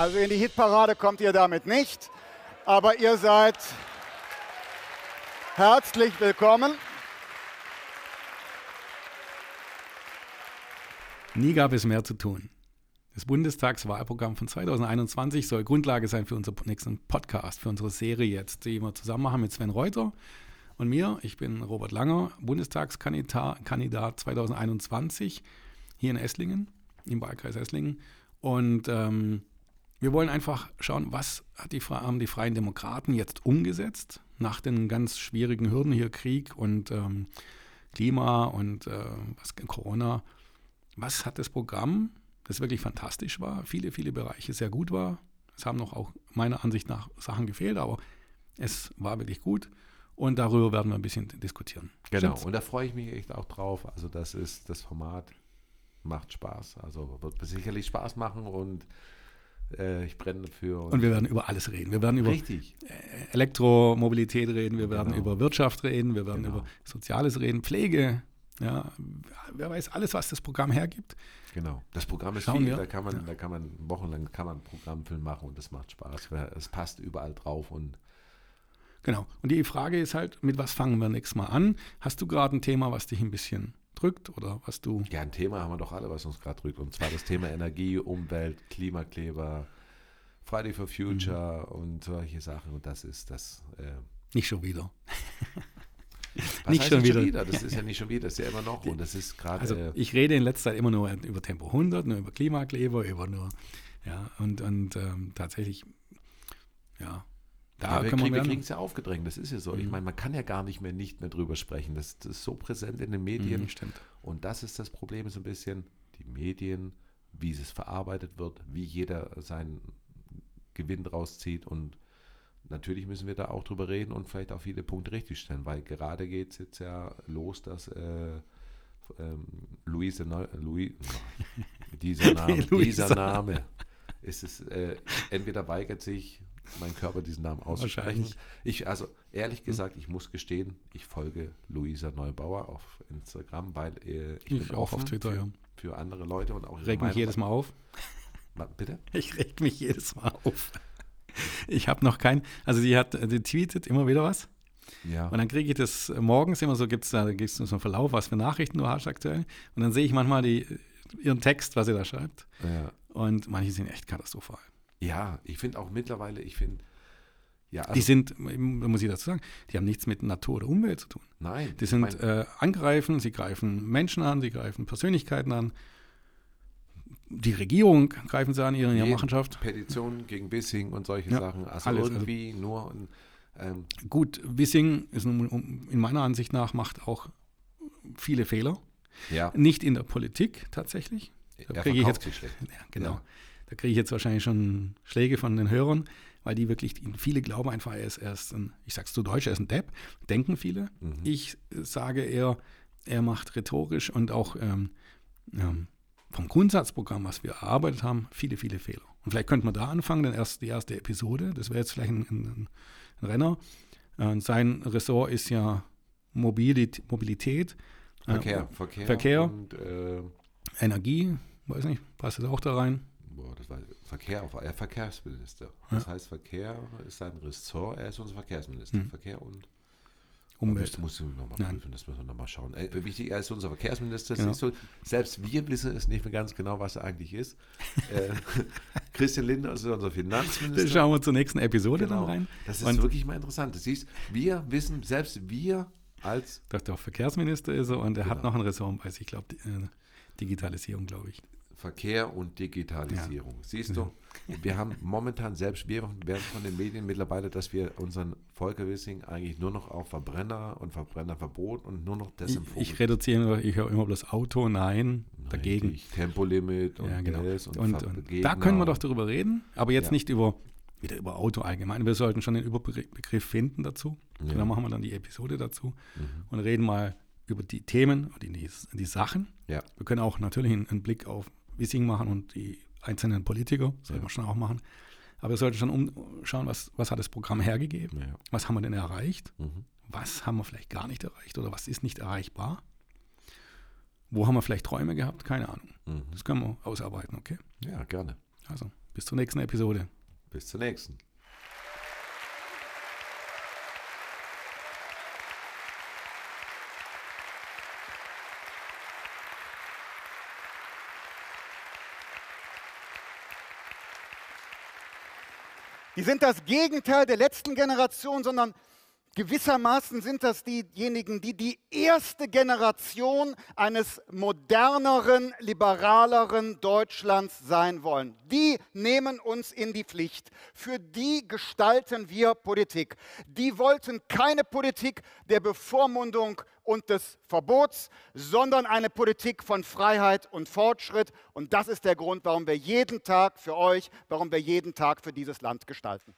Also in die Hitparade kommt ihr damit nicht, aber ihr seid herzlich willkommen. Nie gab es mehr zu tun. Das Bundestagswahlprogramm von 2021 soll Grundlage sein für unseren nächsten Podcast, für unsere Serie jetzt, die wir zusammen machen mit Sven Reuter und mir. Ich bin Robert Langer, Bundestagskandidat 2021 hier in Esslingen, im Wahlkreis Esslingen. Und ähm, wir wollen einfach schauen, was hat die, haben die Freien Demokraten jetzt umgesetzt nach den ganz schwierigen Hürden hier, Krieg und ähm, Klima und äh, was, Corona. Was hat das Programm das wirklich fantastisch war, viele, viele Bereiche sehr gut war. Es haben noch auch meiner Ansicht nach Sachen gefehlt, aber es war wirklich gut. Und darüber werden wir ein bisschen diskutieren. Genau, Stimmt's? und da freue ich mich echt auch drauf. Also das ist das Format, macht Spaß. Also wird sicherlich Spaß machen und ich brenne dafür. Und, wir werden über alles reden. Wir werden über Richtig. Elektromobilität reden, wir werden genau. über Wirtschaft reden, wir werden genau. über Soziales reden, Pflege. Ja, wer weiß alles, was das Programm hergibt. Genau. Das Programm ist Schauen viel, da kann man, ja. da kann man wochenlang kann man Programmfilm machen und das macht Spaß. Es passt überall drauf und Genau. Und die Frage ist halt, mit was fangen wir nächstes Mal an? Hast du gerade ein Thema, was dich ein bisschen drückt oder was du. Ja, ein Thema haben wir doch alle, was uns gerade drückt. Und zwar das Thema Energie, Umwelt, Klimakleber, Friday for Future mhm. und solche Sachen. Und das ist das. Äh, Nicht schon wieder. Nicht schon wieder. schon wieder. Das ist ja nicht schon wieder, das ist ja immer noch. Und das ist gerade. Also ich rede in letzter Zeit immer nur über Tempo 100, nur über Klimakleber, über nur, ja, und, und ähm, tatsächlich, ja. Da ja, wir, krieg, wir kriegen es ja aufgedrängt, das ist ja so. Mhm. Ich meine, man kann ja gar nicht mehr nicht mehr drüber sprechen. Das, das ist so präsent in den Medien. Mhm, stimmt. Und das ist das Problem so ein bisschen, die Medien, wie es verarbeitet wird, wie jeder seinen Gewinn draus zieht und natürlich müssen wir da auch drüber reden und vielleicht auch viele Punkte richtigstellen, weil gerade geht es jetzt ja los, dass äh, ähm, Luise, Louis, dieser Name, dieser Name ist es, äh, entweder weigert sich mein Körper diesen Namen auszusprechen. Ich, also ehrlich hm. gesagt, ich muss gestehen, ich folge Luisa Neubauer auf Instagram, weil äh, ich, ich bin auch auf Twitter, für, ja. für andere Leute und auch reg mich jedes Mal auf. Bitte? Ich reg mich jedes Mal auf. Ich habe noch kein, also die hat, die tweetet immer wieder was. Ja. Und dann kriege ich das morgens immer so, gibt es da gibt's so einen Verlauf, was für Nachrichten du hast aktuell. Und dann sehe ich manchmal die, ihren Text, was sie da schreibt. Ja. Und manche sind echt katastrophal. Ja, ich finde auch mittlerweile, ich finde, ja, also die sind, muss ich dazu sagen, die haben nichts mit Natur oder Umwelt zu tun. Nein. Die sind äh, angreifen, sie greifen Menschen an, sie greifen Persönlichkeiten an die Regierung greifen sie an ihre, Machenschaft. Petitionen gegen Wissing und solche ja, Sachen. Also alles, also irgendwie also, nur. Ähm, gut, Wissing ist in meiner Ansicht nach macht auch viele Fehler. Ja. Nicht in der Politik tatsächlich. Da kriege ich jetzt, ja, genau. Ja. Da kriege ich jetzt wahrscheinlich schon Schläge von den Hörern, weil die wirklich, viele glauben einfach, er ist, er ist ein, ich sag's zu Deutsch, er ist ein Depp, denken viele. Mhm. Ich sage eher, er macht rhetorisch und auch ähm, ähm, vom Grundsatzprogramm, was wir erarbeitet haben, viele, viele Fehler. Und vielleicht könnte man da anfangen, denn erst die erste Episode, das wäre jetzt vielleicht ein, ein, ein Renner. Äh, sein Ressort ist ja Mobilität, Mobilität Verkehr, äh, Verkehr, Verkehr und, äh, Energie, weiß nicht, passt das auch da rein? Verkehr, auf, er Verkehrsminister. Das ja. heißt, Verkehr ist sein Ressort, er ist unser Verkehrsminister. Mhm. Verkehr und Umwelt. Das musst du nochmal prüfen, das müssen wir nochmal schauen. Äh, wichtig, er ist unser Verkehrsminister. Genau. So, selbst wir wissen es nicht mehr ganz genau, was er eigentlich ist. äh, Christian Lindner ist unser Finanzminister. Das schauen wir zur nächsten Episode genau. dann rein. Das ist Und wirklich mal interessant. Das siehst, wir wissen, selbst wir als. Doch, der Verkehrsminister ist er und er genau. hat noch ein Ressort, weiß ich glaube, äh, Digitalisierung, glaube ich. Verkehr und Digitalisierung. Ja. Siehst du, wir haben momentan selbst, wir werden von den Medien mittlerweile, dass wir unseren Volker Wissing eigentlich nur noch auf Verbrenner und Verbrennerverbot und nur noch Fokus. Ich, ich reduziere, ich höre immer bloß Auto, nein, dagegen. Richtig. Tempolimit und, ja, genau. und, und, und da können wir doch darüber reden, aber jetzt ja. nicht über, wieder über Auto allgemein. Wir sollten schon den Überbegriff finden dazu. Ja. Dann machen wir dann die Episode dazu mhm. und reden mal über die Themen, die, die Sachen. Ja. Wir können auch natürlich einen, einen Blick auf Wissing machen und die einzelnen Politiker, sollten ja. wir schon auch machen. Aber wir sollten schon umschauen, was, was hat das Programm hergegeben? Ja. Was haben wir denn erreicht? Mhm. Was haben wir vielleicht gar nicht erreicht oder was ist nicht erreichbar? Wo haben wir vielleicht Träume gehabt? Keine Ahnung. Mhm. Das können wir ausarbeiten, okay? Ja, gerne. Also, Bis zur nächsten Episode. Bis zur nächsten. Die sind das Gegenteil der letzten Generation, sondern gewissermaßen sind das diejenigen, die die erste Generation eines moderneren, liberaleren Deutschlands sein wollen. Die nehmen uns in die Pflicht. Für die gestalten wir Politik. Die wollten keine Politik der Bevormundung und des Verbots, sondern eine Politik von Freiheit und Fortschritt. Und das ist der Grund, warum wir jeden Tag für euch, warum wir jeden Tag für dieses Land gestalten.